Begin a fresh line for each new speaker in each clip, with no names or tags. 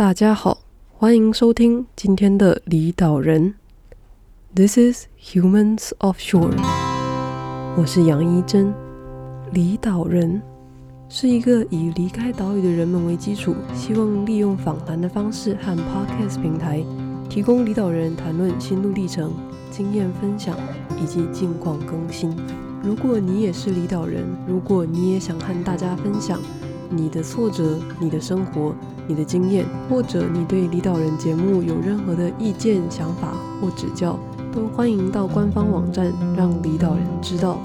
大家好，欢迎收听今天的离岛人。This is Humans Offshore。我是杨一真。离岛人是一个以离开岛屿的人们为基础，希望利用访谈的方式和 Podcast 平台，提供离岛人谈论心路历程、经验分享以及近况更新。如果你也是离岛人，如果你也想和大家分享你的挫折、你的生活、你的经验，或者你对李导人节目有任何的意见、想法或指教，都欢迎到官方网站让李导人知道。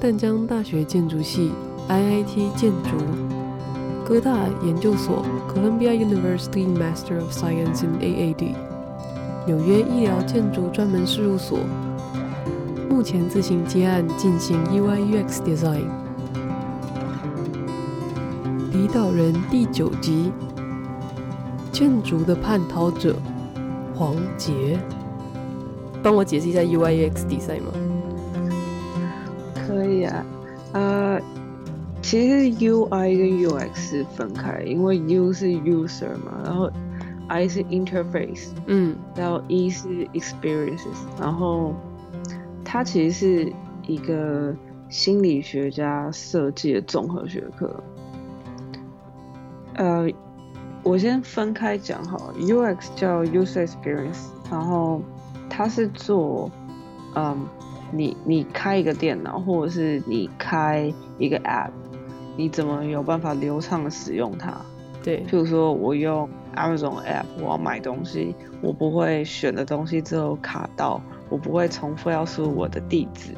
淡江大学建筑系 （IIT 建筑）、哥大研究所 （Columbia University Master of Science in AAD）、纽约医疗建筑专门事务所，目前自行接案进行 UI/UX Design。离岛人第九集：建筑的叛逃者黄杰，帮我解释一下 UI UX Design 吗？
可以啊，呃，其实 UI 跟 UX 是分开，因为 U 是 user 嘛，然后 I 是 interface，嗯，然后 E 是 experiences，然后它其实是一个心理学家设计的综合学科。呃，我先分开讲好了，UX 叫 User Experience，然后它是做，嗯，你你开一个电脑，或者是你开一个 App，你怎么有办法流畅的使用它？
对，
譬如说我用 Amazon App，我要买东西，我不会选的东西之后卡到，我不会重复要输入我的地址，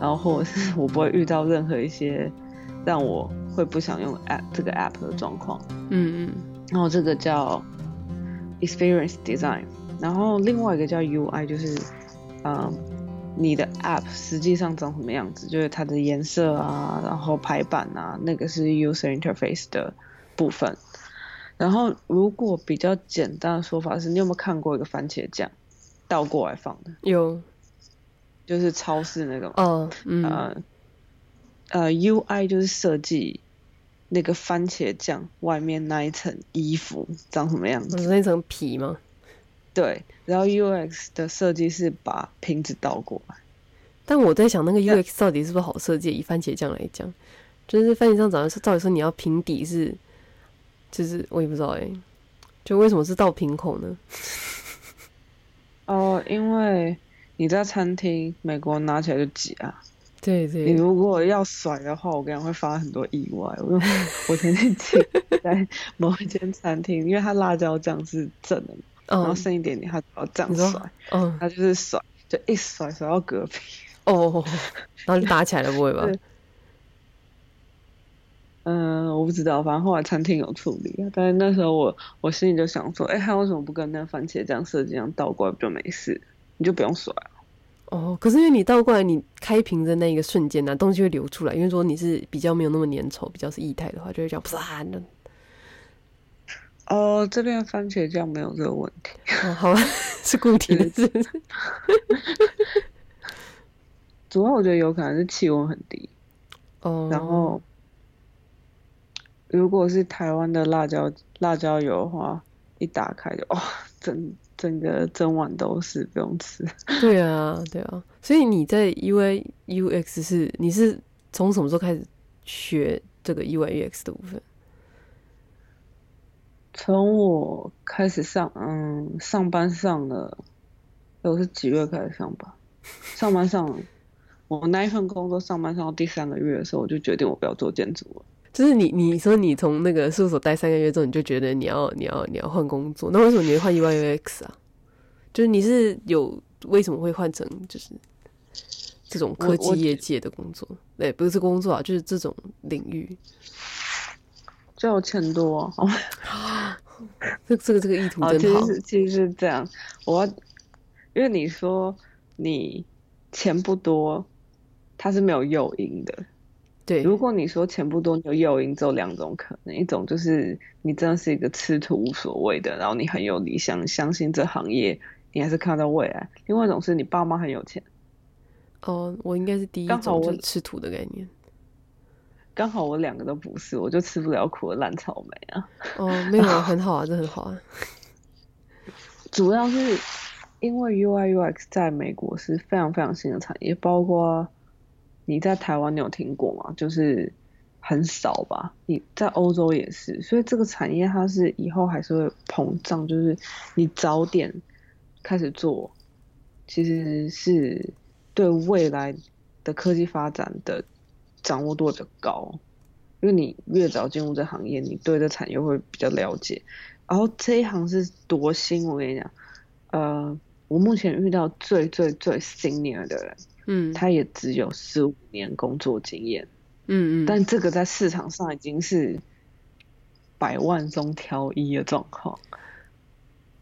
然后或者是我不会遇到任何一些让我。会不想用 app 这个 app 的状况，嗯嗯，然后这个叫 experience design，然后另外一个叫 UI，就是，嗯，你的 app 实际上长什么样子，就是它的颜色啊，然后排版啊，那个是 user interface 的部分。然后如果比较简单的说法是，你有没有看过一个番茄酱倒过来放的？
有，
就是超市那种，
哦，嗯。
呃呃，UI 就是设计那个番茄酱外面那一层衣服长什么样子？
是那层皮吗？
对，然后 UX 的设计是把瓶子倒过来。
但我在想，那个 UX 到底是不是好设计？以番茄酱来讲，就是番茄酱长的是，照理说你要平底是，就是我也不知道哎、欸，就为什么是倒瓶口呢？
哦，因为你在餐厅，美国拿起来就挤啊。
对对，
你如果要甩的话，我跟你会发生很多意外。我我前天在某一间餐厅，因为它辣椒酱是正的然后剩一点点，它要这样甩，嗯，它就是甩，就一甩甩到隔壁，
哦，然后就打起来了，不会吧？
嗯，我不知道，反正后来餐厅有处理。但是那时候我我心里就想说，哎、欸，他为什么不跟那番茄酱设计一样倒过来不就没事？你就不用甩了。
哦，可是因为你倒过来，你开瓶的那一个瞬间呢、啊，东西会流出来。因为说你是比较没有那么粘稠，比较是液态的话，就会这样啪的。
哦，这边番茄酱没有这个问题。
哦，好吧，是固体的是不是？
主要我觉得有可能是气温很低。哦。然后，如果是台湾的辣椒辣椒油的话，一打开就哇，整。整个整碗都是不用吃。
对啊，对啊，所以你在 UI UX 是你是从什么时候开始学这个 UI UX 的部分？
从我开始上，嗯，上班上了，我是几月开始上班？上班上了，我那一份工作上班上到第三个月的时候，我就决定我不要做建筑了。
就是你，你说你从那个事务所待三个月之后，你就觉得你要，你要，你要换工作。那为什么你会换 UI UX 啊？就是你是有为什么会换成就是这种科技业界的工作？对，不是工作啊，就是这种领域。
就钱多
啊！这这个这个意图真好。
其实其实是这样，我要因为你说你钱不多，它是没有诱因的。
对，
如果你说钱不多，你有诱因，只有两种可能：一种就是你真的是一个吃土无所谓的，然后你很有理想，相信这行业，你还是看到未来；另外一种是你爸妈很有钱。
哦，我应该是第一种，就是吃土的概念。
刚好我两个都不是，我就吃不了苦的烂草莓啊。
哦，没有，很好啊，这很好啊。
主要是因为 UI UX 在美国是非常非常新的产业，包括你在台湾你有听过吗？就是很少吧。你在欧洲也是，所以这个产业它是以后还是会膨胀，就是你早点开始做，其实是对未来的科技发展的掌握度比较高。因为你越早进入这行业，你对这产业会比较了解。然后这一行是多新，我跟你讲，呃，我目前遇到最最最 senior 的人，嗯，他也只有十五年工作经验，嗯嗯，但这个在市场上已经是百万中挑一的状况，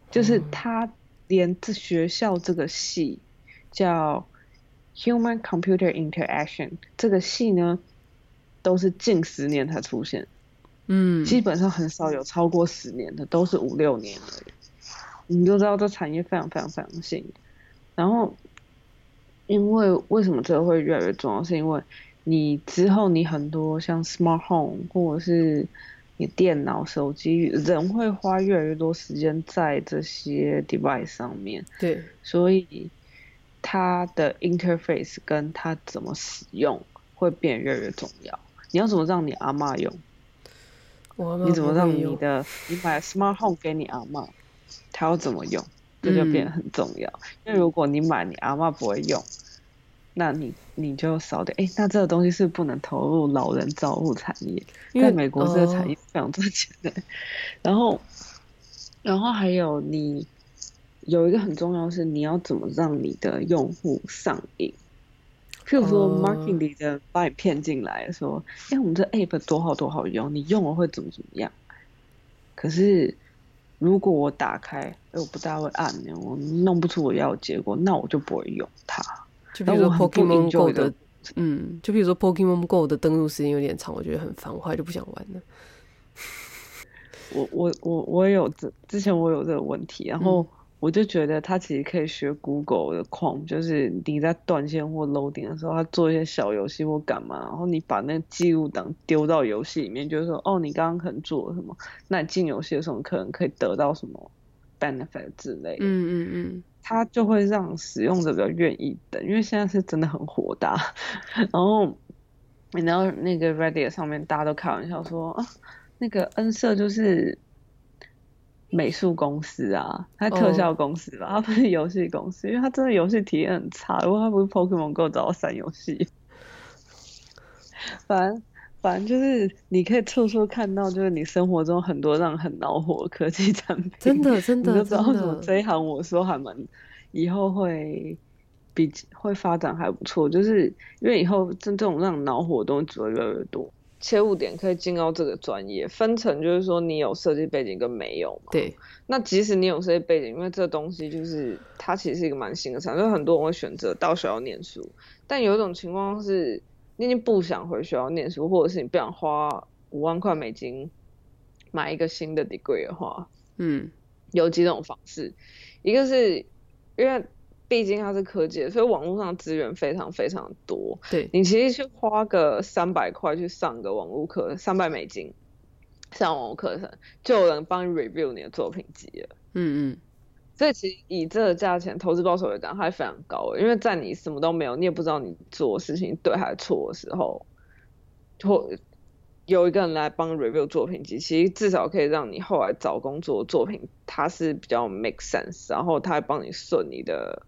就是他连这学校这个系叫 Human Computer Interaction 这个系呢，都是近十年才出现。嗯，基本上很少有超过十年的，都是五六年而已。你就知道这产业非常非常非常新。然后，因为为什么这个会越来越重要？是因为你之后你很多像 smart home 或者是你电脑、手机，人会花越来越多时间在这些 device 上面。对，所以它的 interface 跟它怎么使用会变越来越重要。你要怎么让你阿嬷用？你怎么让你的你买 smart home 给你阿嬷，他要怎么用，这就变得很重要。嗯、因为如果你买你阿嬷不会用，那你你就少点。哎、欸，那这个东西是不能投入老人照护产业，因为美国这个产业非常赚钱的。然后，然后还有你有一个很重要的是，你要怎么让你的用户上瘾。譬如说，marketing 里的把你骗进来，说，哎、欸，我们这 app 多好多好用，你用了会怎么怎么样？可是，如果我打开，哎，我不大会按，我弄不出我要的结果，那我就不会用它。
就比如说 Pokemon Go 的，嗯，就比如说 Pokemon Go 的登录时间有点长，我觉得很烦，我后来就不想玩了。
我我我我也有这之前我有这个问题，然后。嗯我就觉得他其实可以学 Google 的 Chrome，就是你在断线或 loading 的时候，他做一些小游戏或干嘛，然后你把那个记录档丢到游戏里面，就是说，哦，你刚刚可能做了什么？那你进游戏的时候，可能可以得到什么 benefit 之类的。嗯嗯嗯，他就会让使用者比较愿意等，因为现在是真的很火大。然后，然后那个 Reddit 上面大家都开玩笑说啊，那个 N 社就是。美术公司啊，他特效公司吧，他、oh. 不是游戏公司，因为他真的游戏体验很差。如果他不是 Pokemon Go 找我删游戏，反正反正就是你可以处处看到，就是你生活中很多让很恼火的科技产品。真的 真的，你就知道为什么这一行我说还蛮以后会比会发展还不错，就是因为以后这这种让恼火的东西只会越来越多。切入点可以进到这个专业，分成就是说你有设计背景跟没有嘛。对。那即使你有设计背景，因为这个东西就是它其实是一个蛮新的产业，所以很多人会选择到学校念书。但有一种情况是，你已经不想回学校念书，或者是你不想花五万块美金买一个新的 degree 的话，嗯，有几种方式，一个是因为。毕竟它是科技，所以网络上资源非常非常多。对，你其实去花个三百块去上个网络课，三百美金上网络课程，就有人帮你 review 你的作品集了。嗯嗯。所以其实以这个价钱，投资报酬来讲，还非常高。因为在你什么都没有，你也不知道你做事情对还是错的时候，或有一个人来帮 review 作品集，其实至少可以让你后来找工作作品，它是比较 make sense，然后他还帮你顺你的。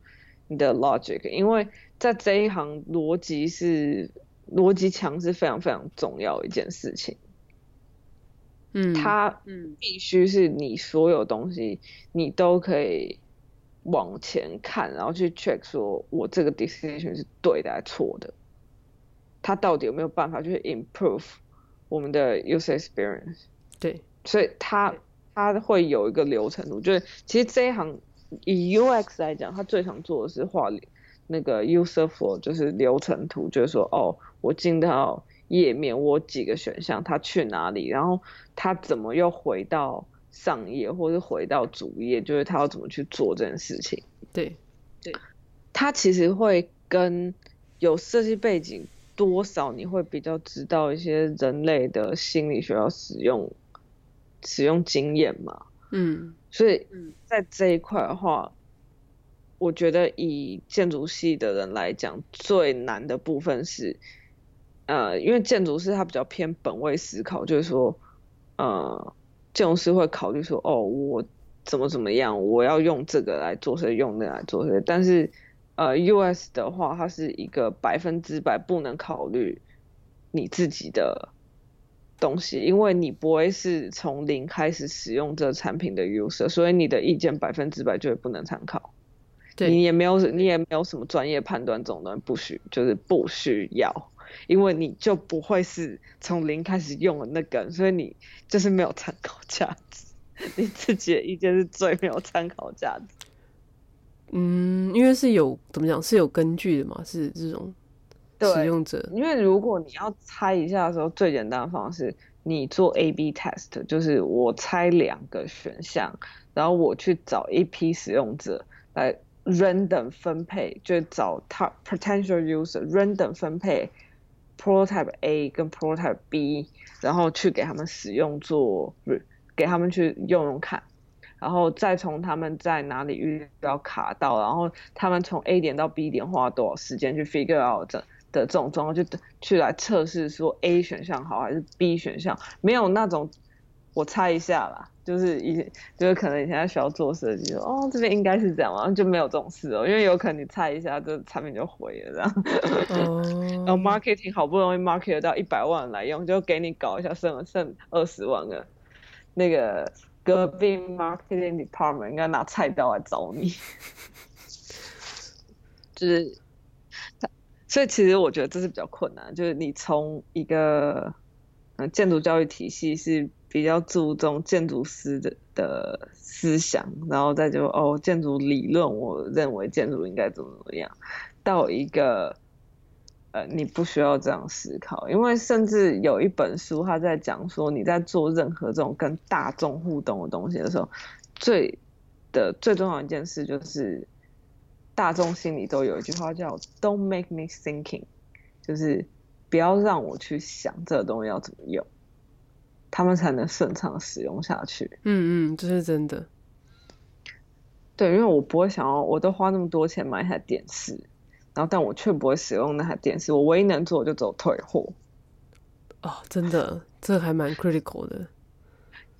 你的 logic，因为在这一行逻辑是逻辑强是非常非常重要的一件事情。嗯，它嗯必须是你所有东西你都可以往前看，然后去 check 说我这个 decision 是对的还是错的，它到底有没有办法去 improve 我们的 user experience？对，所以它它会有一个流程，我觉得其实这一行。以 UX 来讲，他最常做的是画那个 user flow，就是流程图，就是说，哦，我进到页面，我几个选项，他去哪里，然后他怎么又回到上页，或是回到主页，就是他要怎么去做这件事情。对，对，他其实会跟有设计背景，多少你会比较知道一些人类的心理学要使用使用经验嘛。
嗯，
所以在这一块的话，我觉得以建筑系的人来讲，最难的部分是，呃，因为建筑师他比较偏本位思考，就是说，呃，建筑师会考虑说，哦，我怎么怎么样，我要用这个来做谁，用那个来做谁，但是，呃，US 的话，它是一个百分之百不能考虑你自己的。东西，因为你不会是从零开始使用这产品的 user，所以你的意见百分之百就会不能参考。对，你也没有，你也没有什么专业判断，这种东西不需，就是不需要，因为你就不会是从零开始用的那个，所以你就是没有参考价值。你自己的意见是最没有参考价值。
嗯，因为是有怎么讲是有根据的嘛，是这种。使用者，
因为如果你要猜一下的时候，最简单的方式，你做 A/B test，就是我猜两个选项，然后我去找一批使用者来 random 分配，就找他 potential user random 分配 prototype A 跟 prototype B，然后去给他们使用做，给他们去用用看，然后再从他们在哪里遇到卡到，然后他们从 A 点到 B 点花多少时间去 figure out 的这种状况，就去来测试说 A 选项好还是 B 选项，没有那种我猜一下啦，就是以前就是可能以前在学校做设计，哦这边应该是这样，然后就没有这种事哦，因为有可能你猜一下，这产品就毁了这样。哦。然后 marketing 好不容易 market 到一百万人来用，就给你搞一下剩剩二十万个，那个隔壁 marketing department 应该拿菜刀来找你，就是。所以其实我觉得这是比较困难，就是你从一个嗯建筑教育体系是比较注重建筑师的的思想，然后再就哦建筑理论，我认为建筑应该怎么怎么样，到一个呃你不需要这样思考，因为甚至有一本书他在讲说你在做任何这种跟大众互动的东西的时候，最的最重要一件事就是。大众心里都有一句话叫 "Don't make me thinking"，就是不要让我去想这个东西要怎么用，他们才能顺畅使用下去。
嗯嗯，这是真的。
对，因为我不会想要，我都花那么多钱买一台电视，然后但我却不会使用那台电视，我唯一能做的就走退货。
哦，真的，这还蛮 critical 的。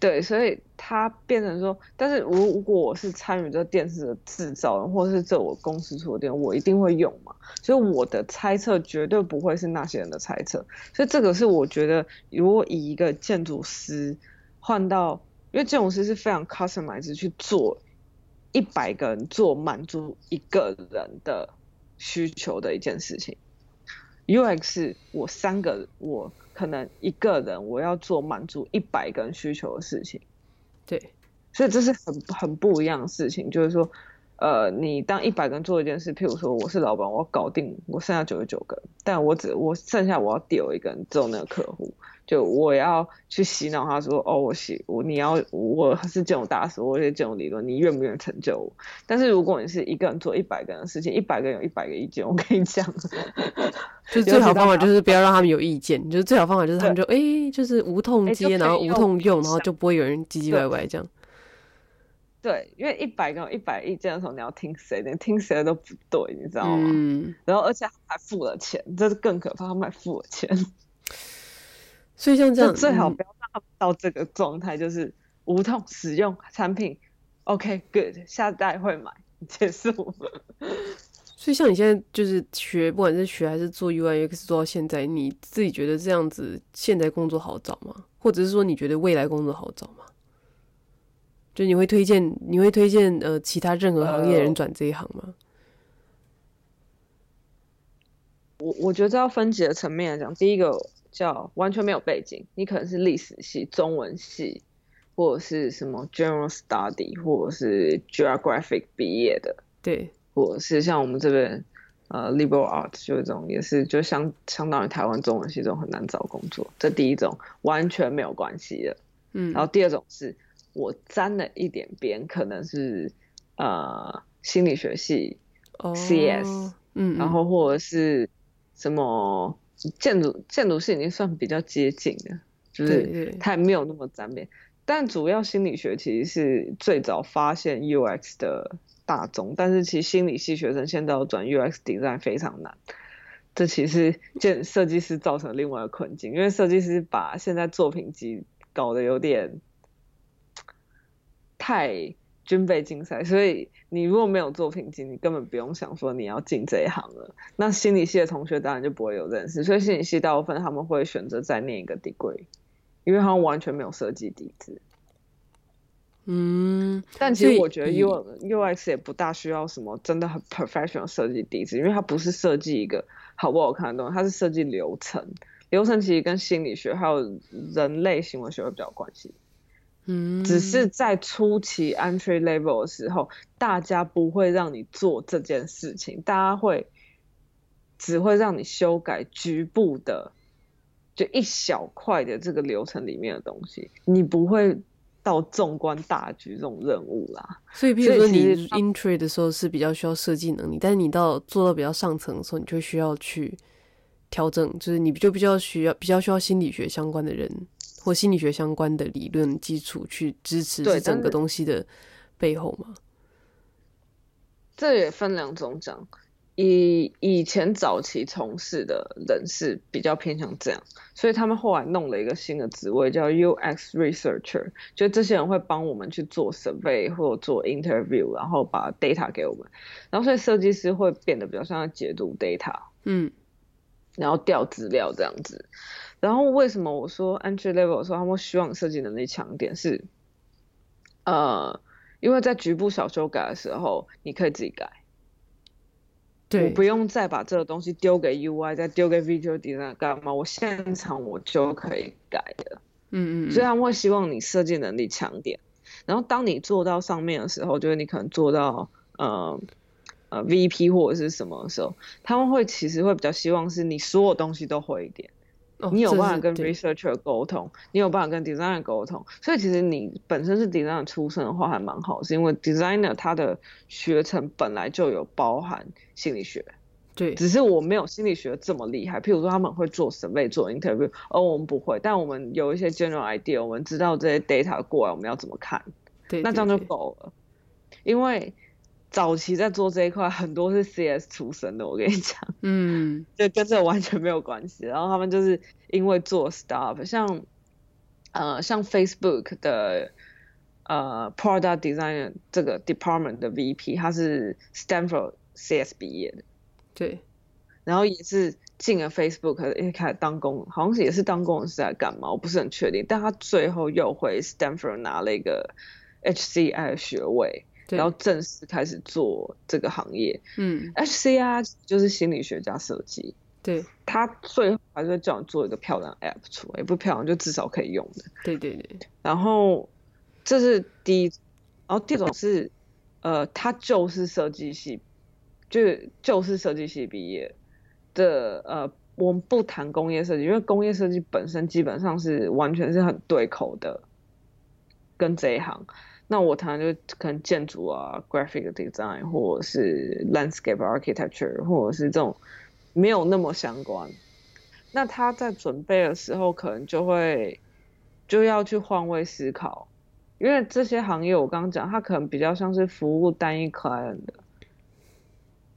对，所以它变成说，但是如果我是参与这电视的制造人，或者是这我公司出的电，我一定会用嘛。所以我的猜测绝对不会是那些人的猜测。所以这个是我觉得，如果以一个建筑师换到，因为建筑师是非常 customize 去做一百个人做满足一个人的需求的一件事情。UX 是我三个我。可能一个人我要做满足一百个人需求的事情，
对，
所以这是很很不一样的事情。就是说，呃，你当一百个人做一件事，譬如说我是老板，我要搞定我剩下九十九个，但我只我剩下我要丢一个人做那个客户。就我要去洗脑他说，哦，我洗我你要我是这种大师，我是这种理论，你愿不愿意成就我？但是如果你是一个人做一百个人的事情，一百个人有一百个意见，我跟你讲，
就最好方法就是不要让他们有意见，就是最好方法就是他们就哎、欸，就是无痛接，然后无痛用，然后就不会有人唧唧歪歪这样。
对，因为一百个人一百意见的时候，你要听谁的？你听谁的都不对，你知道吗？
嗯。
然后而且还付了钱，这是更可怕，他们还付了钱。
所以像这样，
最好不要让他们到这个状态，就是无痛使用产品。OK，good，下代会买，结束。
所以像你现在就是学，不管是学还是做 UI UX 做到现在，你自己觉得这样子现在工作好找吗？或者是说你觉得未来工作好找吗？就你会推荐，你会推荐呃其他任何行业的人转这一行吗？
我我觉得要分几个层面来讲，第一个。叫完全没有背景，你可能是历史系、中文系，或者是什么 General Study，或者是 Geographic 毕业的，
对，
或者是像我们这边呃 Liberal Arts 就这种，也是就相相当于台湾中文系这种很难找工作。这第一种完全没有关系的，
嗯，
然后第二种是我沾了一点边，可能是呃心理学系、
哦、
CS，
嗯，
然后或者是。什么建筑建筑系已经算比较接近的，就是它也没有那么沾边。但主要心理学其实是最早发现 UX 的大宗，但是其实心理系学生现在要转 UX design 非常难。这其实建设计师造成另外的困境，因为设计师把现在作品集搞得有点太军备竞赛，所以你如果没有作品集，你根本不用想说你要进这一行了。那心理系的同学当然就不会有认识，所以心理系大部分他们会选择再念一个 degree，因为他们完全没有设计底子。
嗯，
但其实我觉得 U UX 也不大需要什么真的很 professional 设计底子，因为它不是设计一个好不好看的东西，它是设计流程。流程其实跟心理学还有人类行为学会比较有关系。
嗯，
只是在初期 entry level 的时候，大家不会让你做这件事情，大家会只会让你修改局部的，就一小块的这个流程里面的东西，你不会。到纵观大局这种任务啦，
所以比如说你 entry 的时候是比较需要设计能力，但是你到做到比较上层的时候，你就需要去调整，就是你就比较需要比较需要心理学相关的人或心理学相关的理论基础去支持这整个东西的背后吗。
这也分两种讲。以以前早期从事的人士比较偏向这样，所以他们后来弄了一个新的职位叫 UX researcher，就这些人会帮我们去做 survey 或做 interview，然后把 data 给我们，然后所以设计师会变得比较像解读 data，
嗯，
然后调资料这样子。然后为什么我说 entry level 的时候他们希望设计能力强点是，呃，因为在局部小修改的时候你可以自己改。我不用再把这个东西丢给 UI，再丢给 Visual Designer 干嘛？我现场我就可以改的。
嗯嗯。
所以他们会希望你设计能力强点。然后当你做到上面的时候，就是你可能做到呃呃 VP 或者是什么的时候，他们会其实会比较希望是你所有东西都会一点。你有办法跟 researcher 沟通，你有办法跟 designer 沟通，所以其实你本身是 designer 出身的话还蛮好，是因为 designer 他的学程本来就有包含心理学，
对，
只是我没有心理学这么厉害。譬如说他们会做 survey 做 interview，而我们不会，但我们有一些 general idea，我们知道这些 data 过来我们要怎么看，
对，
那这样就够了，因为。早期在做这一块，很多是 CS 出身的，我跟你讲，
嗯，
就跟这完全没有关系。然后他们就是因为做 startup，像呃像 Facebook 的呃 Product Designer 这个 department 的 VP，他是 Stanford CS 毕业的，
对，
然后也是进了 Facebook，一开始当工，好像是也是当工程师在干嘛，我不是很确定。但他最后又回 Stanford 拿了一个 HCI 的学位。然后正式开始做这个行业。
嗯
，HCR 就是心理学家设计。
对，
他最后还是会叫你做一个漂亮 App 出来，也不漂亮就至少可以用的。
对对对。
然后这是第一，然后第二种是，呃，他就是设计系，就是就是设计系毕业的。呃，我们不谈工业设计，因为工业设计本身基本上是完全是很对口的，跟这一行。那我谈就可能建筑啊，graphic design，或者是 landscape architecture，或者是这种没有那么相关。那他在准备的时候，可能就会就要去换位思考，因为这些行业我刚刚讲，它可能比较像是服务单一 client 的，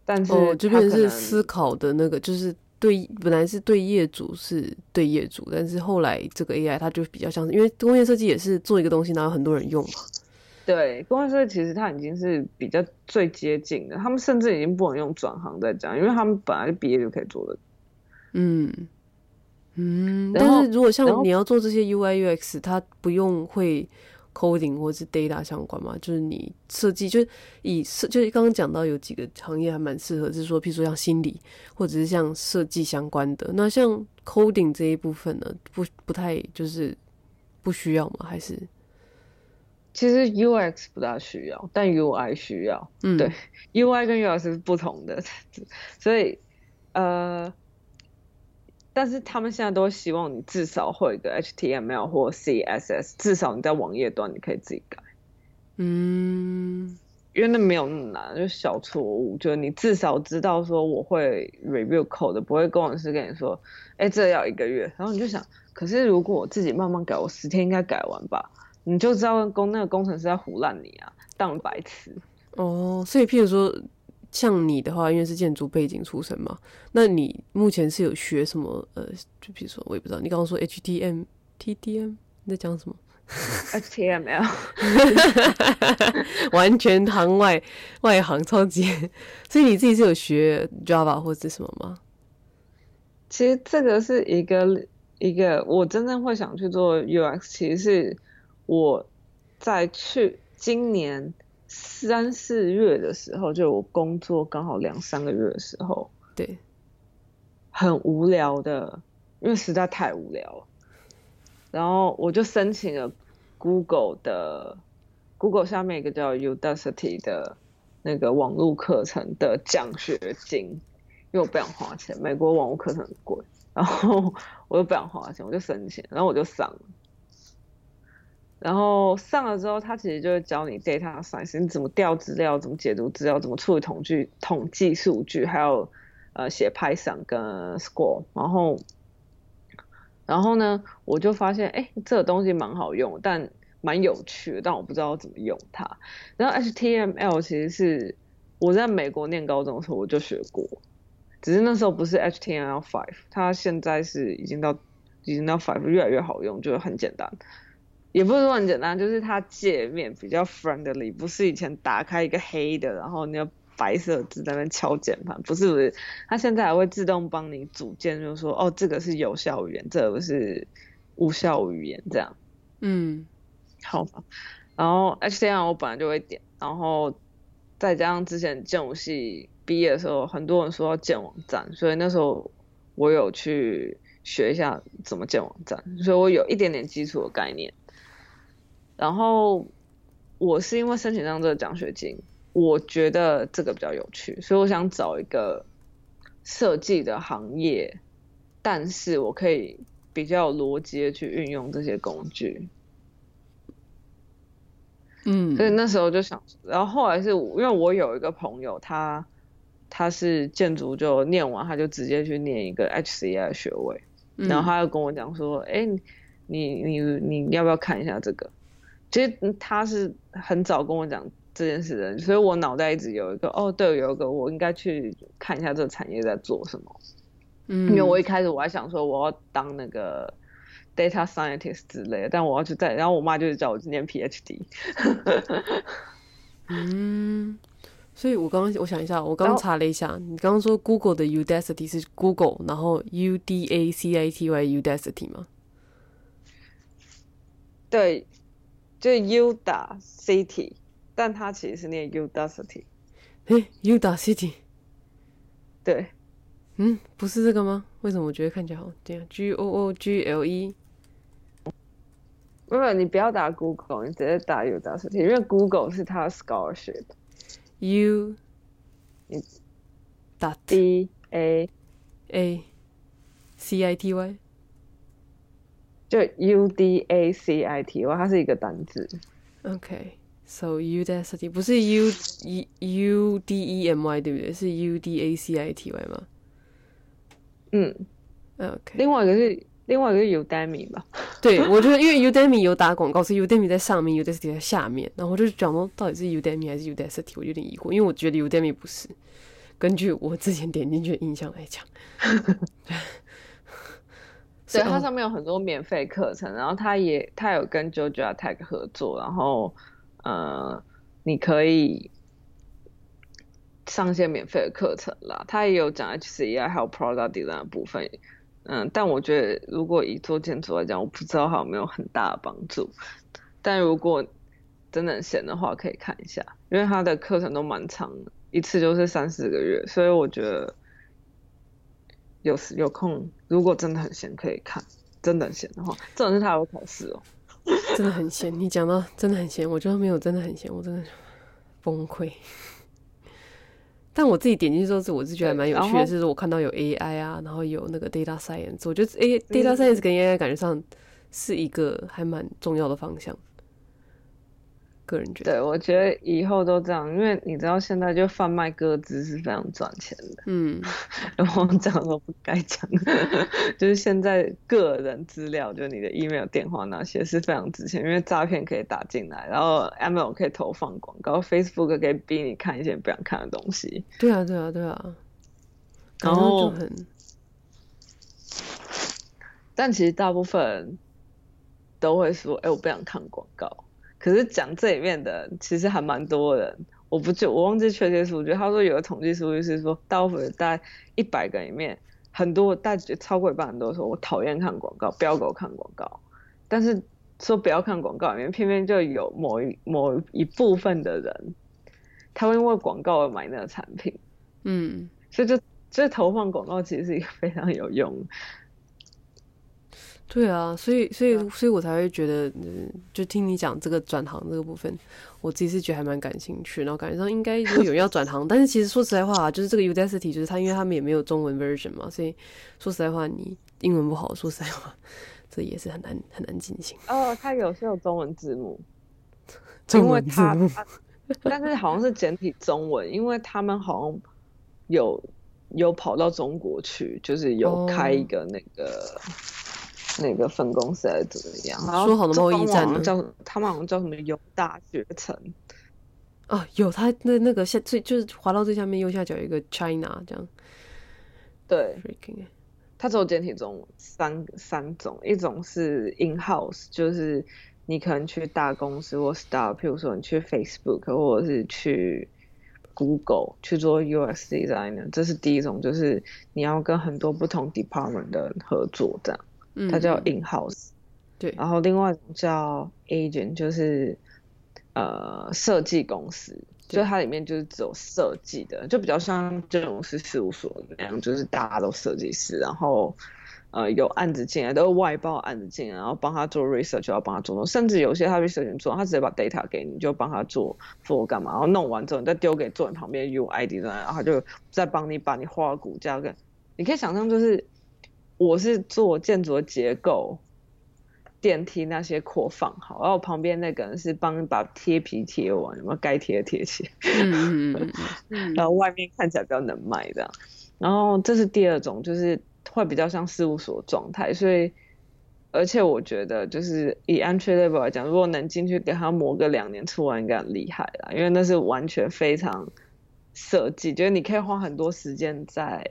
但是
哦，这边是思考的那个，就是对本来是对业主是对业主，但是后来这个 AI 它就比较像是，因为工业设计也是做一个东西，然后很多人用嘛。
对，公关设计其实它已经是比较最接近的，他们甚至已经不能用转行再讲，因为他们本来就毕业就可以做的。
嗯嗯，但是如果像你要做这些 UI UX，它不用会 coding 或是 data 相关嘛？就是你设计，就是以设，就是刚刚讲到有几个行业还蛮适合，就是说，譬如说像心理或者是像设计相关的。那像 coding 这一部分呢，不不太就是不需要吗？还是？
其实 UX 不大需要，但 UI 需要。
嗯，
对，UI 跟 UX 是不同的，所以呃，但是他们现在都希望你至少会个 HTML 或 CSS，至少你在网页端你可以自己改。
嗯，
因为那没有那么难，就是小错误，就是你至少知道说我会 review code，不会工程师跟你说，哎，这要一个月，然后你就想，可是如果我自己慢慢改，我十天应该改完吧？你就知道工那个工程师在胡烂你啊，当白痴。
哦，所以譬如说，像你的话，因为是建筑背景出身嘛，那你目前是有学什么？呃，就比如说，我也不知道，你刚刚说 HTM、TDM，你在讲什么
？HTML，
完全行外外行，超级。所以你自己是有学 Java 或者什么吗？
其实这个是一个一个，我真正会想去做 UX，其实是我在去今年三四月的时候，就我工作刚好两三个月的时候，
对，
很无聊的，因为实在太无聊了。然后我就申请了 Google 的 Google 下面一个叫 Udacity 的那个网络课程的奖学金，因为我不想花钱，美国网络课程很贵，然后我又不想花钱，我就申请，然后我就上了。然后上了之后，他其实就会教你 data science，你怎么调资料，怎么解读资料，怎么处理统计统计数据，还有呃写 Python 跟 SQL，然后。然后呢，我就发现，哎，这个东西蛮好用，但蛮有趣的，但我不知道怎么用它。然后 HTML 其实是我在美国念高中的时候我就学过，只是那时候不是 HTML5，它现在是已经到已经到5，越来越好用，就很简单。也不是说很简单，就是它界面比较 friendly，不是以前打开一个黑的，然后你要。白色字在那边敲键盘，不是不是，它现在还会自动帮你组建，就是说，哦，这个是有效语言，这个是无效语言，这样。嗯，好吧。然后 HTML 我本来就会点，然后再加上之前建武系毕业的时候，很多人说要建网站，所以那时候我有去学一下怎么建网站，所以我有一点点基础的概念。然后我是因为申请上这个奖学金。我觉得这个比较有趣，所以我想找一个设计的行业，但是我可以比较有逻辑的去运用这些工具。嗯，所以那时候就想，然后后来是因为我有一个朋友，他他是建筑，就念完他就直接去念一个 HCI 学位，嗯，然后他又跟我讲说，哎，你你你要不要看一下这个？其实他是很早跟我讲。这件事的，所以我脑袋一直有一个哦，对，有一个我应该去看一下这个产业在做什么。嗯，因为我一开始我还想说我要当那个 data scientist 之类的，但我要去在，然后我妈就是叫我去念 PhD。
嗯，所以我刚刚我想一下，我刚刚查了一下，你刚刚说 Google 的 Udacity 是 Google，然后 U D A C I T Y Udacity 吗？
对，就是 Udacity。但它其实是念 Udacity，
诶，Udacity，
对，
嗯，不是这个吗？为什么我觉得看起来好这样？G O O G L E，
不不，你不要打 Google，你直接打 Udacity，因为 Google 是它的 scholarship，U，
你打 D A A C I T Y，
就 U D A C I T Y，它是一个单字
，OK。So Udacity 不是 U U U D E M Y 对不对？是 U D A C I T Y 吗？
嗯
，OK。
另外一个是另外一个是 Udemy 吧？
对，我觉得因为 Udemy 有打广告，是 Udemy 在上面，Udacity 在下面。然后我就讲到，到底是 Udemy 还是 Udacity？我有点疑惑，因为我觉得 Udemy 不是。根据我之前点进去的印象来讲，
对，它上面有很多免费课程，然后它也它有跟 Georgia Tech 合作，然后。呃，你可以上一些免费的课程啦，它也有讲 HCI 还有 Product Design 的部分，嗯，但我觉得如果以做建筑来讲，我不知道它有没有很大的帮助。但如果真的很闲的话，可以看一下，因为它的课程都蛮长的，一次就是三四个月，所以我觉得有时有空，如果真的很闲可以看，真的很闲的话，这种是他有考试哦。
真的很闲，你讲到真的很闲，我觉得没有真的很闲，我真的崩溃。但我自己点进去之后，是我是觉得还蛮有趣的，是我看到有 AI 啊，然后有那个 data science，我觉得 A data science 跟 AI 感觉上是一个还蛮重要的方向。个人觉得，
对，我觉得以后都这样，因为你知道现在就贩卖歌资是非常赚钱的。
嗯，
然后讲都不该讲，就是现在个人资料，就你的 email、电话那些是非常值钱，因为诈骗可以打进来，然后 Amazon 可以投放广告，Facebook 可以逼你看一些不想看的东西。
对啊，对啊，对啊。
然后
就很，
但其实大部分人都会说：“哎，我不想看广告。”可是讲这里面的其实还蛮多人，我不就我忘记确切数据。他说有个统计数据是说，大部分大概一百个里面，很多大超过一半人都说我讨厌看广告，不要给我看广告。但是说不要看广告里面，偏偏就有某一某一部分的人，他会因为广告而买那个产品。
嗯，
所以就这投放广告其实是一个非常有用。
对啊，所以所以所以我才会觉得，嗯，就听你讲这个转行这个部分，我自己是觉得还蛮感兴趣，然后感觉上应该有人要转行，但是其实说实在话，就是这个 Udacity 就是他，因为他们也没有中文 version 嘛，所以说实在话，你英文不好，说实在话，这也是很难很难进行。
哦，他有是有中文字幕，
中文字幕，
但是好像是简体中文，因为他们好像有有跑到中国去，就是有开一个那个。Oh. 那个分公司还是怎么样？
说好的贸易战呢？
叫他们好像叫什么“犹大学城”
啊，有他那那个下最就是滑到最下面右下角有一个 China 这样。
对，它只有简体中文三三种，一种是 in house，就是你可能去大公司或 start，譬如说你去 Facebook 或者是去 Google 去做 UX designer，这是第一种，就是你要跟很多不同 department 的合作这样。它叫 in house，
对，
然后另外叫 agent，就是呃设计公司，就它里面就是只有设计的，就比较像这种是事务所那样，就是大家都设计师，然后呃有案子进来都是外包案子进来，然后帮他做 research，就要帮他做，甚至有些他 research 做，他直接把 data 给你，就帮他做做干嘛，然后弄完之后你再丢给坐你旁边 UI designer，然后他就再帮你把你画骨架跟，你可以想象就是。我是做建筑的结构，电梯那些扩放好，然后旁边那个人是帮你把贴皮贴完，有没有该贴的贴起来，嗯嗯 然后外面看起来比较能卖这样，然后这是第二种，就是会比较像事务所状态，所以而且我觉得就是以 entry level 来讲，如果能进去给他磨个两年出来，应该很厉害啦，因为那是完全非常设计，就是你可以花很多时间在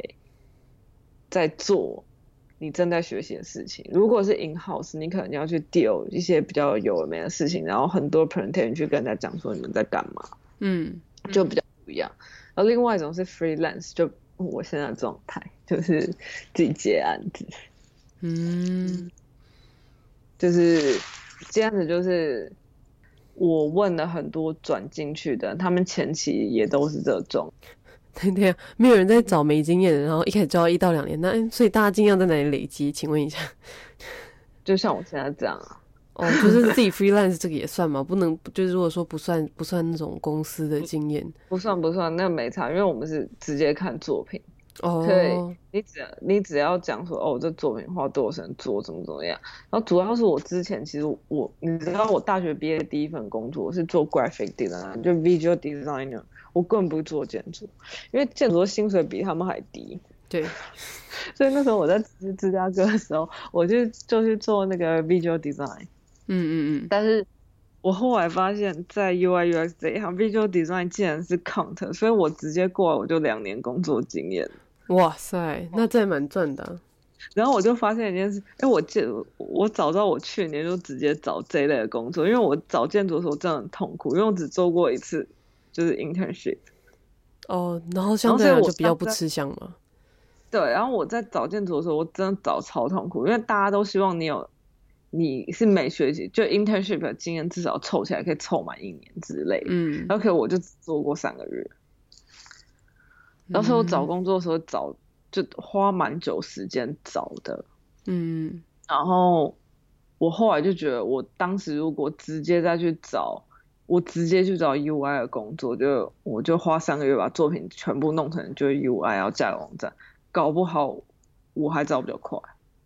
在做。你正在学习的事情，如果是 in house，你可能要去 deal 一些比较有没的事情，然后很多 presentation 去跟人家讲说你们在干嘛，
嗯，
就比较不一样。而另外一种是 freelance，就我现在的状态就是自己接案子，
嗯，
就是接案子就是我问了很多转进去的，他们前期也都是这种。
对对啊，没有人在找没经验的，然后一开始就要一到两年，那所以大家经验在哪里累积？请问一下，
就像我现在这样啊，
哦，就是自己 freelance 这个也算吗？不能，就是如果说不算不算那种公司的经验，
不算不算，那没差，因为我们是直接看作品。
哦，
对，你只要你只要讲说哦，这作品花多少钱做，怎么怎么样。然后主要是我之前其实我，你知道我大学毕业的第一份工作是做 graphic designer，就 visual designer。我根本不做建筑，因为建筑的薪水比他们还低。
对，
所以那时候我在芝芝加哥的时候，我就就去做那个 visual design。
嗯嗯嗯。
但是我后来发现，在 UI UX 这一行，visual design 竟然是 count，所以我直接过来我就两年工作经验。
哇塞，那这还蛮赚的啊。
然后我就发现一件事，哎，我建我早知道我去年就直接找这一类的工作，因为我找建筑的时候真的很痛苦，因为我只做过一次。就是 internship，
哦，然后相对来说就比较不吃香嘛。
对，然后我在找建筑的时候，我真的找超痛苦，因为大家都希望你有，你是每学期就 internship 的经验至少凑起来可以凑满一年之类。嗯，然后可我就只做过三个月，然后我找工作的时候找就花蛮久时间找的。嗯，然后我后来就觉得，我当时如果直接再去找。我直接去找 UI 的工作，就我就花三个月把作品全部弄成就是 UI，然后架个网站，搞不好我还找比较快。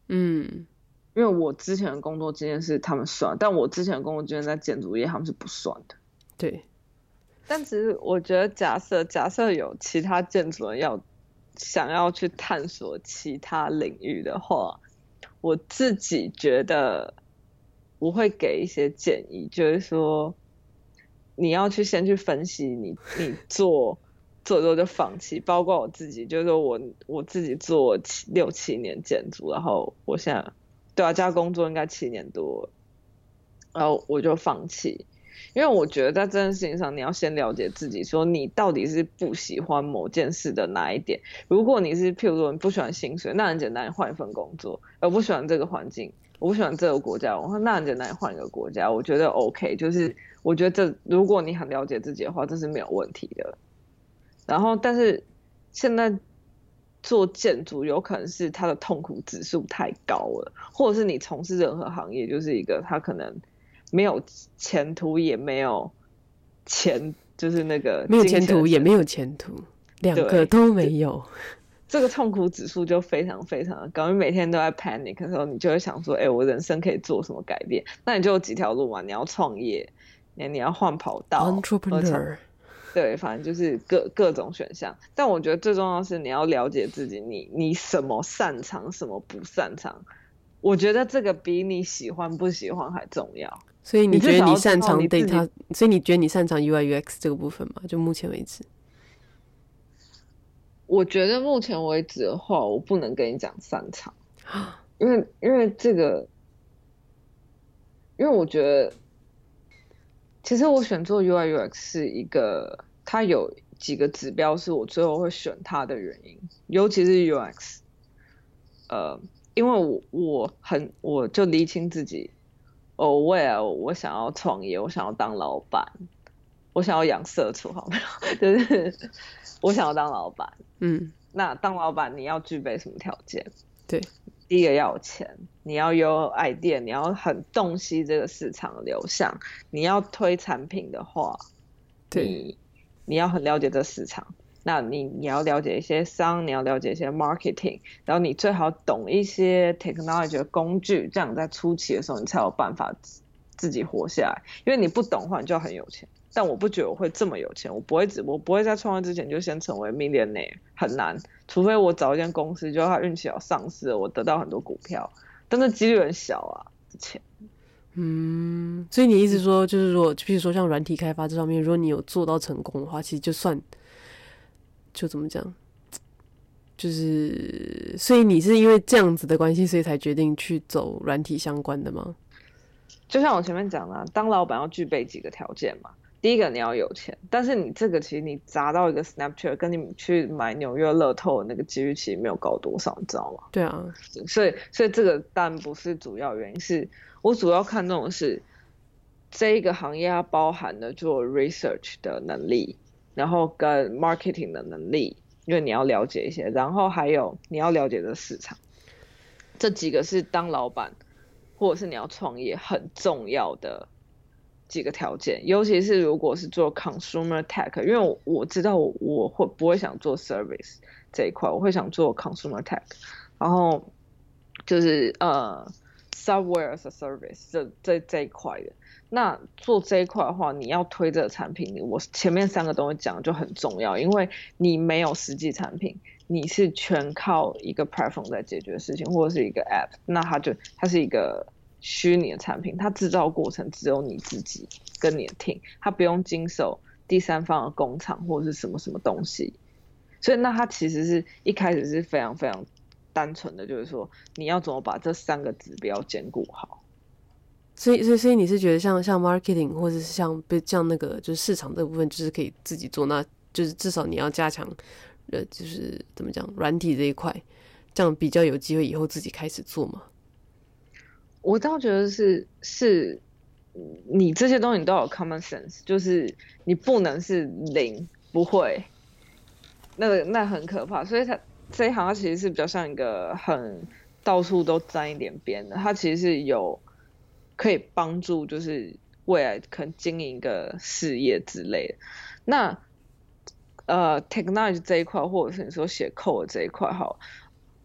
嗯，
因为我之前的工作经验是他们算，但我之前的工作经验在建筑业他们是不算的。
对。
但其实我觉得，假设假设有其他建筑人要想要去探索其他领域的话，我自己觉得我会给一些建议，就是说你要去先去分析你你做做做就放弃，包括我自己，就是说我我自己做七六七年建筑，然后我现在对啊，加工作应该七年多，然后我就放弃。因为我觉得在这件事情上，你要先了解自己，说你到底是不喜欢某件事的哪一点。如果你是譬如说你不喜欢薪水，那很简单，换一份工作；而不喜欢这个环境，我不喜欢这个国家，我说那很简单，换一个国家。我觉得 OK，就是我觉得这如果你很了解自己的话，这是没有问题的。然后，但是现在做建筑有可能是他的痛苦指数太高了，或者是你从事任何行业就是一个他可能。没有前途，也没有钱，就是那个
没有前途，也没有前途，两个都没有。
这个痛苦指数就非常非常的高，因为每天都在 panic 的时候，你就会想说：“哎，我人生可以做什么改变？”那你就有几条路嘛，你要创业，你你要换跑道
，entrepreneur，
对，反正就是各各种选项。但我觉得最重要的是你要了解自己，你你什么擅长，什么不擅长。我觉得这个比你喜欢不喜欢还重要。
所以你觉得你擅长 data？所以你觉得你擅长 UI UX 这个部分吗？就目前为止，
我觉得目前为止的话，我不能跟你讲擅长，因为因为这个，因为我觉得，其实我选做 UI UX 是一个，它有几个指标是我最后会选它的原因，尤其是 UX，呃，因为我我很我就厘清自己。哦，未来我想要创业，我想要当老板，我想要养社畜，好没有？就是我想要当老板。
嗯，
那当老板你要具备什么条件？
对，
第一个要有钱，你要有 idea，你要很洞悉这个市场的流向，你要推产品的话，
对，
你你要很了解这市场。那你你要了解一些商，你要了解一些 marketing，然后你最好懂一些 technology 的工具，这样在初期的时候你才有办法自己活下来。因为你不懂的话，你就很有钱。但我不觉得我会这么有钱，我不会只我不会在创业之前就先成为 millionaire，很难。除非我找一间公司，就他运气好上市，我得到很多股票，但是几率很小啊，之前。
嗯，所以你意思说，就是说，就比如说像软体开发这方面，如果你有做到成功的话，其实就算。就怎么讲，就是所以你是因为这样子的关系，所以才决定去走软体相关的吗？
就像我前面讲的，当老板要具备几个条件嘛。第一个你要有钱，但是你这个其实你砸到一个 Snapchat，跟你去买纽约乐透的那个几率其实没有高多少，你知道吗？
对啊，
所以所以这个当然不是主要原因，是我主要看重的是这一个行业它包含的做 research 的能力。然后跟 marketing 的能力，因为你要了解一些，然后还有你要了解的市场，这几个是当老板或者是你要创业很重要的几个条件，尤其是如果是做 consumer tech，因为我，知道我，我会不会想做 service 这一块，我会想做 consumer tech，然后就是呃 software as a service 这这这一块的。那做这一块的话，你要推这个产品，我前面三个东西讲就很重要，因为你没有实际产品，你是全靠一个 platform 在解决事情，或者是一个 app，那它就它是一个虚拟的产品，它制造过程只有你自己跟你的 team，它不用经手第三方的工厂或者是什么什么东西，所以那它其实是一开始是非常非常单纯的，就是说你要怎么把这三个指标兼顾好。
所以，所以，所以你是觉得像像 marketing 或者是像像那个就是市场这部分，就是可以自己做，那就是至少你要加强，呃，就是怎么讲软体这一块，这样比较有机会以后自己开始做嘛？
我倒觉得是是，你这些东西都有 common sense，就是你不能是零不会，那个那很可怕。所以它这一行它其实是比较像一个很到处都沾一点边的，它其实是有。可以帮助，就是未来可能经营一个事业之类的。那呃，technology 这一块，或者是你说写 code 这一块，哈，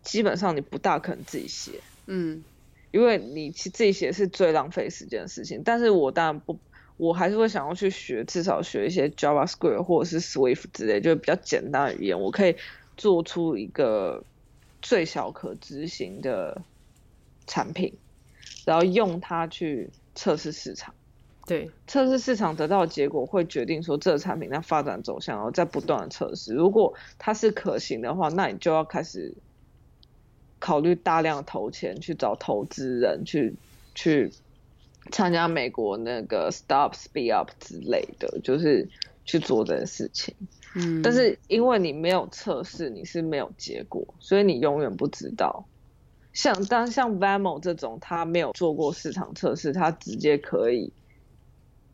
基本上你不大可能自己写，
嗯，
因为你自己写是最浪费时间的事情。但是我当然不，我还是会想要去学，至少学一些 JavaScript 或者是 Swift 之类，就比较简单的语言，我可以做出一个最小可执行的产品，然后用它去测试市场。
对，
测试市场得到的结果会决定说这个产品它发展走向，然后再不断的测试。如果它是可行的话，那你就要开始考虑大量投钱去找投资人去去参加美国那个 Startup Speed Up 之类的，就是去做这件事情。嗯，但是因为你没有测试，你是没有结果，所以你永远不知道。像当像 Venmo 这种，他没有做过市场测试，他直接可以。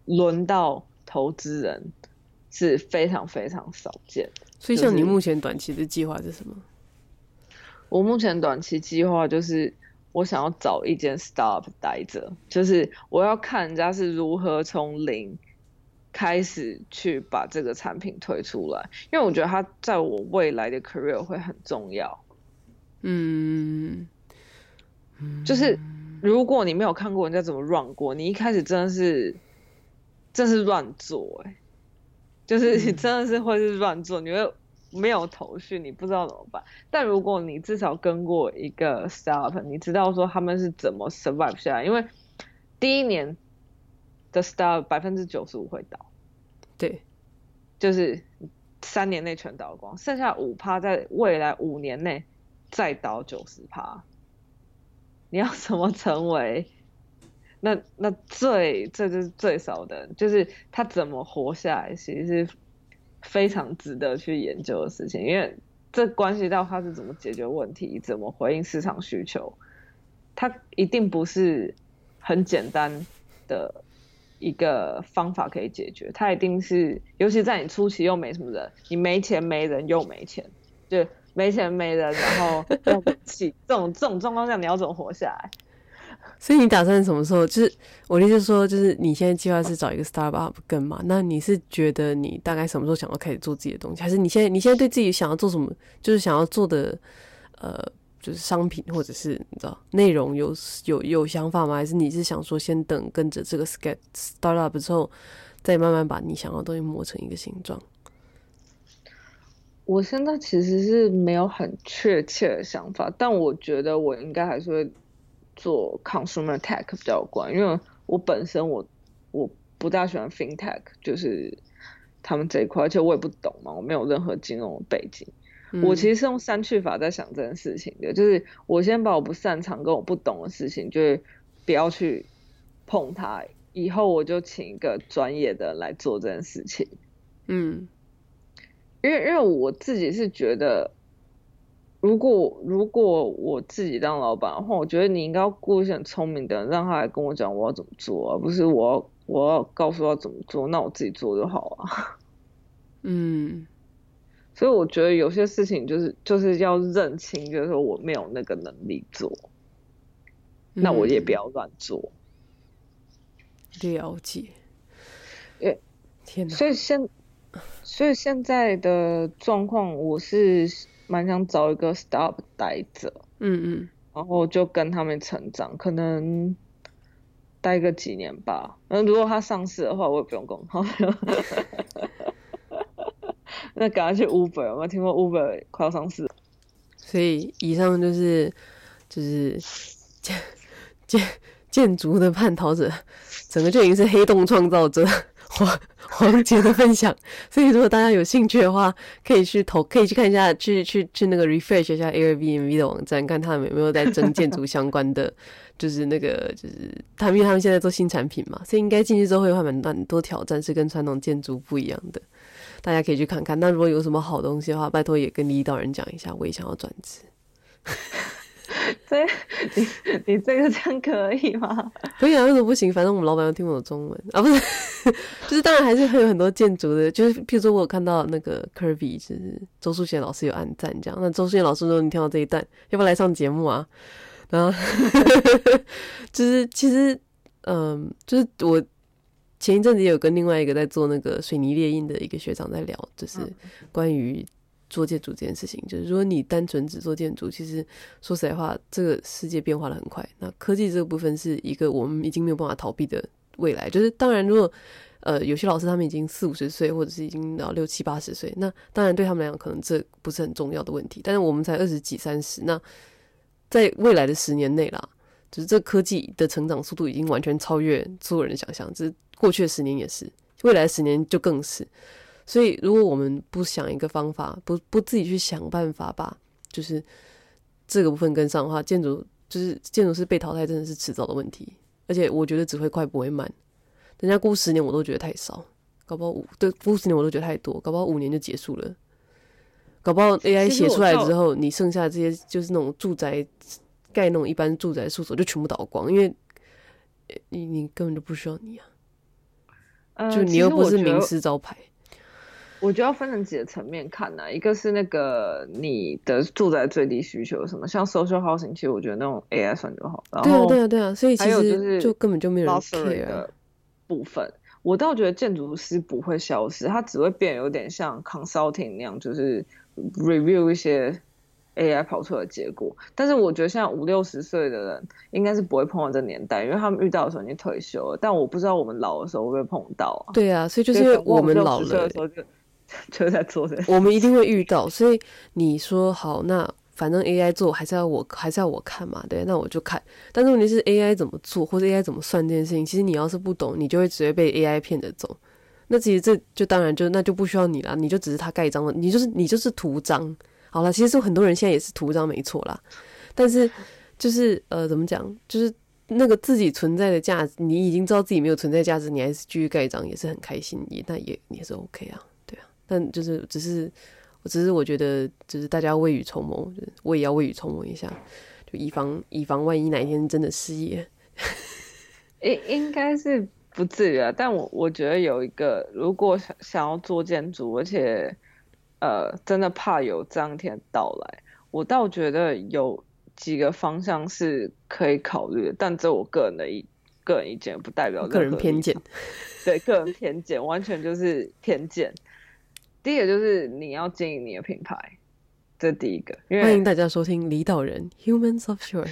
轮到投资人是非常非常少见，
所以像你目前短期的计划是什么？
我目前短期计划就是我想要找一间 startup 待着，就是我要看人家是如何从零开始去把这个产品推出来，因为我觉得它在我未来的 career 会很重要。嗯，就是如果你没有看过人家怎么 run 过，你一开始真的是。真是乱做哎、欸，就是你真的是会是乱做，你会没有头绪，你不知道怎么办。但如果你至少跟过一个 startup，你知道说他们是怎么 survive 下来，因为第一年的 startup 百分之九十五会倒，
对，
就是三年内全倒光，剩下五趴在未来五年内再倒九十趴，你要怎么成为？那那最这就是最少的，就是他怎么活下来，其实是非常值得去研究的事情，因为这关系到他是怎么解决问题，怎么回应市场需求，他一定不是很简单的一个方法可以解决，他一定是，尤其在你初期又没什么人，你没钱没人又没钱，就没钱没人，然后又不 起这种这种状况下，你要怎么活下来？
所以你打算什么时候？就是我的意思说，就是你现在计划是找一个 startup 跟嘛？那你是觉得你大概什么时候想要开始做自己的东西？还是你现在你现在对自己想要做什么，就是想要做的呃，就是商品或者是你知道内容有有有想法吗？还是你是想说先等跟着这个 skate startup 之后，再慢慢把你想要的东西磨成一个形状？
我现在其实是没有很确切的想法，但我觉得我应该还是会。做 consumer tech 比较有关，因为我本身我我不大喜欢 fintech，就是他们这一块，而且我也不懂嘛，我没有任何金融背景。嗯、我其实是用删去法在想这件事情的，就是我先把我不擅长跟我不懂的事情，就是不要去碰它，以后我就请一个专业的来做这件事情。嗯，因为因为我自己是觉得。如果如果我自己当老板的话，我觉得你应该要雇一些很聪明的人，让他来跟我讲我要怎么做，而不是我要我要告诉他怎么做，那我自己做就好了。嗯，所以我觉得有些事情就是就是要认清，就是说我没有那个能力做，嗯、那我也不要乱做。
了解。
诶，天哪！所以现所以现在的状况，我是。蛮想找一个 startup 待着，嗯嗯，然后就跟他们成长，可能待个几年吧。那如果他上市的话，我也不用工。那赶快去 Uber，有没有听过 Uber 快要上市？
所以以上就是就是建建建筑的叛逃者，整个就已经是黑洞创造者。黄 黄杰的分享，所以如果大家有兴趣的话，可以去投，可以去看一下，去去去那个 refresh 一下 Airbnb 的网站，看他们有没有在征建筑相关的，就是那个就是他们，因为他们现在做新产品嘛，所以应该进去之后会有蛮蛮多挑战，是跟传统建筑不一样的，大家可以去看看。那如果有什么好东西的话，拜托也跟李导人讲一下，我也想要转职。
所以 你你这个这样可以吗？
可以啊，为什么不行？反正我们老板要听我的中文啊，不是，就是当然还是会有很多建筑的，就是譬如说我有看到那个 Kirby，就是周淑贤老师有按赞这样。那周淑贤老师说你听到这一段，要不要来上节目啊？然后就是其实嗯，就是我前一阵子也有跟另外一个在做那个水泥猎印的一个学长在聊，就是关于。做建筑这件事情，就是如果你单纯只做建筑，其实说实在话，这个世界变化的很快。那科技这个部分是一个我们已经没有办法逃避的未来，就是当然如果呃有些老师他们已经四五十岁，或者是已经到六七八十岁，那当然对他们来讲可能这不是很重要的问题。但是我们才二十几三十，那在未来的十年内啦，就是这科技的成长速度已经完全超越所有人的想象，就是过去的十年也是，未来十年就更是。所以如果我们不想一个方法，不不自己去想办法把，就是这个部分跟上的话，建筑。就是建筑师被淘汰真的是迟早的问题，而且我觉得只会快不会慢。人家估十年我都觉得太少，搞不好五对估十年我都觉得太多，搞不好五年就结束了。搞不好 AI 写出来之后，你剩下的这些就是那种住宅盖那种一般住宅住所就全部倒光，因为你你根本就不需要你啊，呃、就你又不是名师招牌。
我觉得要分成几个层面看呢、啊，一个是那个你的住宅最低需求什么，像 social housing，其实我觉得那种 AI 算就好。然后
对啊，对啊，对啊，所以其实
还有就是
就根本就没有人 care
的部分。我倒觉得建筑师不会消失，他只会变有点像 consulting 那样，就是 review 一些 AI 跑出的结果。但是我觉得像五六十岁的人应该是不会碰到这年代，因为他们遇到的时候已经退休了。但我不知道我们老的时候会不会碰到啊？
对啊，所以就是我们老了的时候 就。
在做这，
我们一定会遇到，所以你说好，那反正 AI 做还是要我，还是要我看嘛，对，那我就看。但是问题是 AI 怎么做，或者 AI 怎么算这件事情，其实你要是不懂，你就会直接被 AI 骗着走。那其实这就当然就那就不需要你了，你就只是他盖章了，你就是你就是图章。好了，其实很多人现在也是图章，没错啦。但是就是呃，怎么讲，就是那个自己存在的价值，你已经知道自己没有存在价值，你还是继续盖章，也是很开心，也那也也是 OK 啊。但就是只是，我只是我觉得，就是大家未雨绸缪，我也要未雨绸缪一下，就以防以防万一哪一天真的失业。
应应该是不至于啊，但我我觉得有一个，如果想想要做建筑，而且呃真的怕有这样一天到来，我倒觉得有几个方向是可以考虑的，但这我个人的意个人意见，不代表
个人偏见。
对，个人偏见，完全就是偏见。第一个就是你要经营你的品牌，这第一个。
欢迎大家收听《离岛人 Humans of Shore》。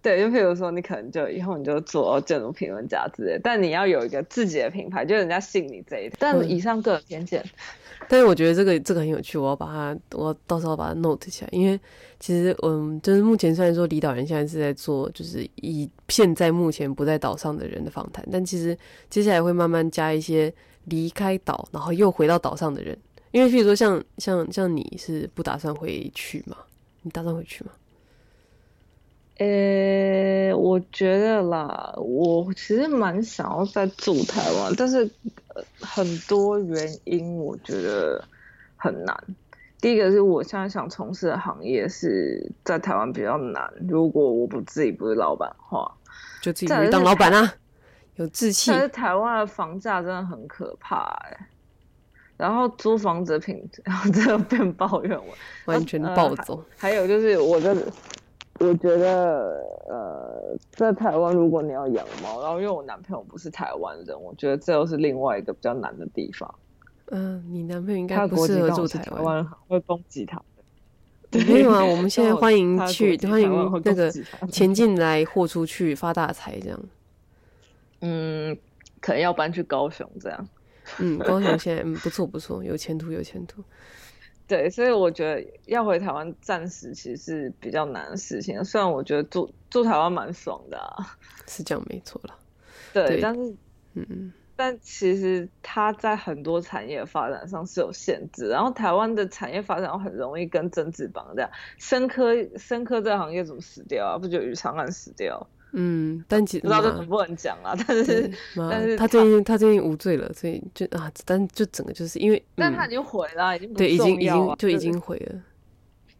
对，就譬如说，你可能就以后你就做建筑评论家之类，但你要有一个自己的品牌，就人家信你这一点。但以上个人偏见。
但是我觉得这个这个很有趣，我要把它，我到时候把它 note 起来，因为其实嗯，就是目前虽然说离岛人现在是在做，就是以现在目前不在岛上的人的访谈，但其实接下来会慢慢加一些。离开岛，然后又回到岛上的人，因为譬如说像像像你是不打算回去吗？你打算回去吗？
呃、欸，我觉得啦，我其实蛮想要再住台湾，但是很多原因我觉得很难。第一个是我现在想从事的行业是在台湾比较难，如果我不自己不是老板的话，
就自己去当老板啊。有志气，
但是台湾的房价真的很可怕哎、欸，然后租房子的品质，然后真的变抱怨我，
完全暴走、呃。
还有就是我的，我觉得呃，在台湾如果你要养猫，然后因为我男朋友不是台湾人，我觉得这又是另外一个比较难的地方。嗯、呃，你男朋友应该不适合住台湾，会攻击他。
没有啊，我们 现在欢迎去，欢迎那个前进来豁出去发大财这样。
嗯，可能要搬去高雄这样。
嗯，高雄现在嗯不错不错，有前途有前途。
对，所以我觉得要回台湾暂时其实是比较难的事情。虽然我觉得住住台湾蛮爽的啊，
是这样没错了。
对，对但是嗯，但其实它在很多产业发展上是有限制。然后台湾的产业发展很容易跟政治绑架。生科生科这个行业怎么死掉啊？不就宇长安死掉？
嗯，但其实
不知道这能不能讲啊，但是 但是
他最近他最近无罪了，所以就啊，但就整个就是因为，嗯、
但他已经毁了，已经不
对，已经已经就已
经
毁了。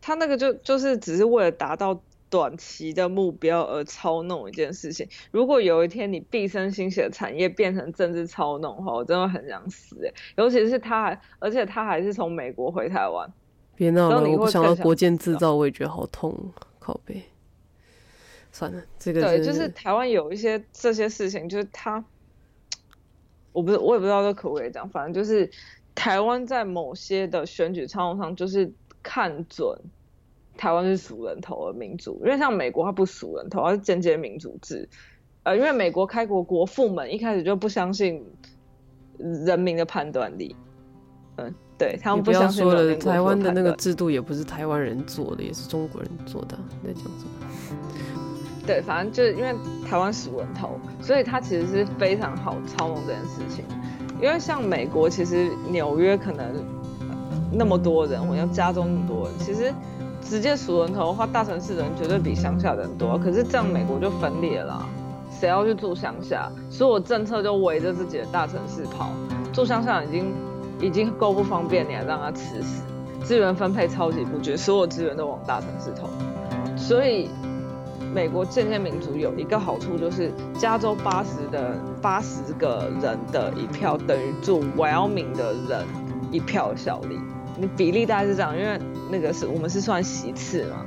他那个就就是只是为了达到短期的目标而操弄一件事情。如果有一天你毕生心血的产业变成政治操弄的话，我真的很想死哎！尤其是他还，而且他还是从美国回台湾。
别闹了，我不想到国建制造，我也觉得好痛，靠北。算了，这个
对，就是台湾有一些这些事情，就是他，我不是我也不知道这可不可以讲，反正就是台湾在某些的选举操作上，就是看准台湾是数人头的民主，因为像美国它不数人头，它是间接民主制，呃，因为美国开国国父们一开始就不相信人民的判断力。嗯，对他们不相信。
不要说了，台湾的那个制度也不是台湾人做的，也是中国人做的。在讲什么？
对，反正就是因为台湾死人头，所以他其实是非常好操弄这件事情。因为像美国，其实纽约可能那么多人，我要加州那么多人，其实直接数人头的话，大城市人绝对比乡下人多。可是这样美国就分裂了，谁要去住乡下？所有政策就围着自己的大城市跑，住乡下已经。已经够不方便，你还让他吃死？资源分配超级不绝，所有资源都往大城市投。所以，美国渐渐民主有一个好处，就是加州八十的八十个人的一票等于住 Wyoming 的人一票的效力。你比例大概是这样，因为那个是我们是算席次嘛。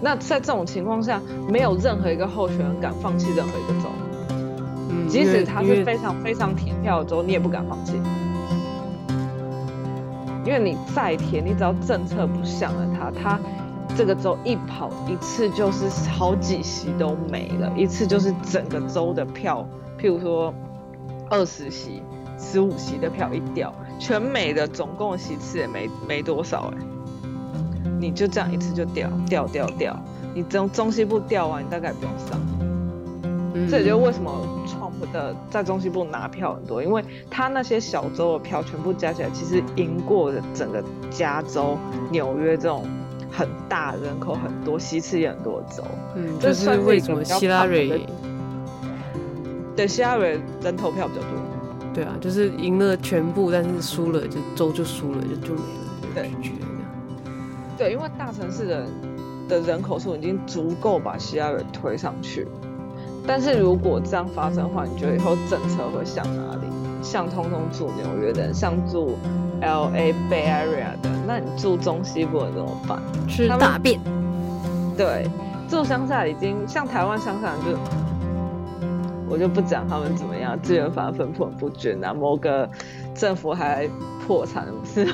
那在这种情况下，没有任何一个候选人敢放弃任何一个州，嗯，即使他是非常非常填票的州，你也不敢放弃。因为你再填，你只要政策不像了他，他这个州一跑一次就是好几席都没了，一次就是整个州的票，譬如说二十席、十五席的票一掉，全美的总共席次也没没多少哎，你就这样一次就掉掉掉掉，你中中西部掉完，你大概不用上。嗯，这也就是为什么。的在中西部拿票很多，因为他那些小州的票全部加起来，其实赢过了整个加州、纽约这种很大人口很多、席次也很多州。
嗯，这是为什么希拉蕊？
对，希拉蕊人投票比较多。
对啊，就是赢了全部，但是输了就州就输了，就就没了。
对，对，因为大城市的的人口数已经足够把希拉蕊推上去。但是如果这样发生的话，你觉得以后政策会向哪里？向通通住纽约的人，像住 L A Bay Area 的，那你住中西部人怎么办？
吃大便。
对，住乡下已经像台湾乡下就，我就不讲他们怎么样，资源反而分布很不均啊，某个政府还破产，不是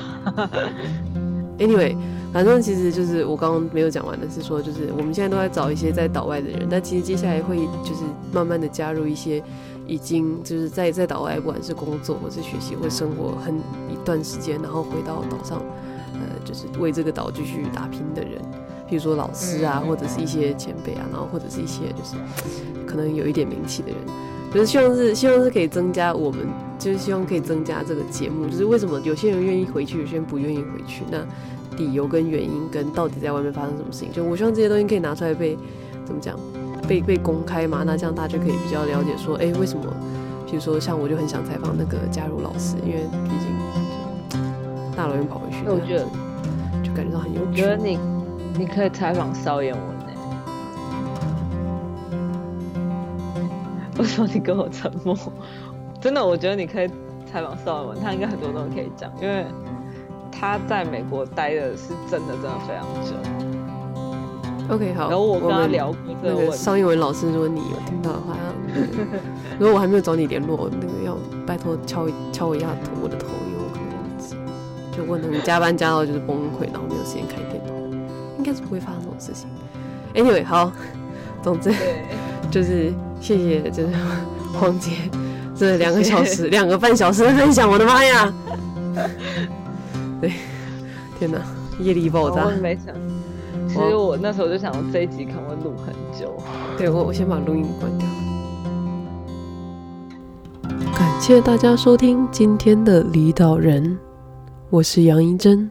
？Anyway。反正其实就是我刚刚没有讲完的是说，就是我们现在都在找一些在岛外的人，但其实接下来会就是慢慢的加入一些已经就是在在岛外，不管是工作或是学习或生活很一段时间，然后回到岛上，呃，就是为这个岛继续打拼的人，比如说老师啊，或者是一些前辈啊，然后或者是一些就是可能有一点名气的人，就是希望是希望是可以增加我们，就是希望可以增加这个节目，就是为什么有些人愿意回去，有些人不愿意回去，那。理由跟原因跟到底在外面发生什么事情，就我希望这些东西可以拿出来被怎么讲，被被公开嘛，那这样大家就可以比较了解说，哎、欸，为什么？比如说像我就很想采访那个加入老师，因为毕竟大老远跑回去，
我觉得
就感觉到很有趣。
我觉得你你可以采访邵燕文呢？为什么你跟我沉默？真的，我觉得你可以采访邵燕文，他应该很多东西可以讲，因为。他在美国待的是真的真的非常久。
OK，好。
然后我跟他聊过这个问题。
商业文老师，如果你有听到的话，如果我还没有找你联络，那个要拜托敲敲我一下头，我的头，因为我可能忘记。就问他，你加班加到就是崩溃，然后没有时间开电脑，应该是不会发生这种事情。Anyway，好，总之 就是谢谢，就是黄姐这两个小时、两个半小时的分享，我的妈呀！对，天哪，业力爆炸！
我没想，其实我那时候就想，这一集可能会录很久。
对，我我先把录音关掉。感谢大家收听今天的离岛人，我是杨一真。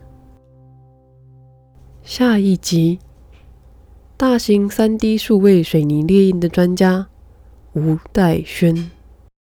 下一集，大型三 D 数位水泥猎印的专家吴岱轩。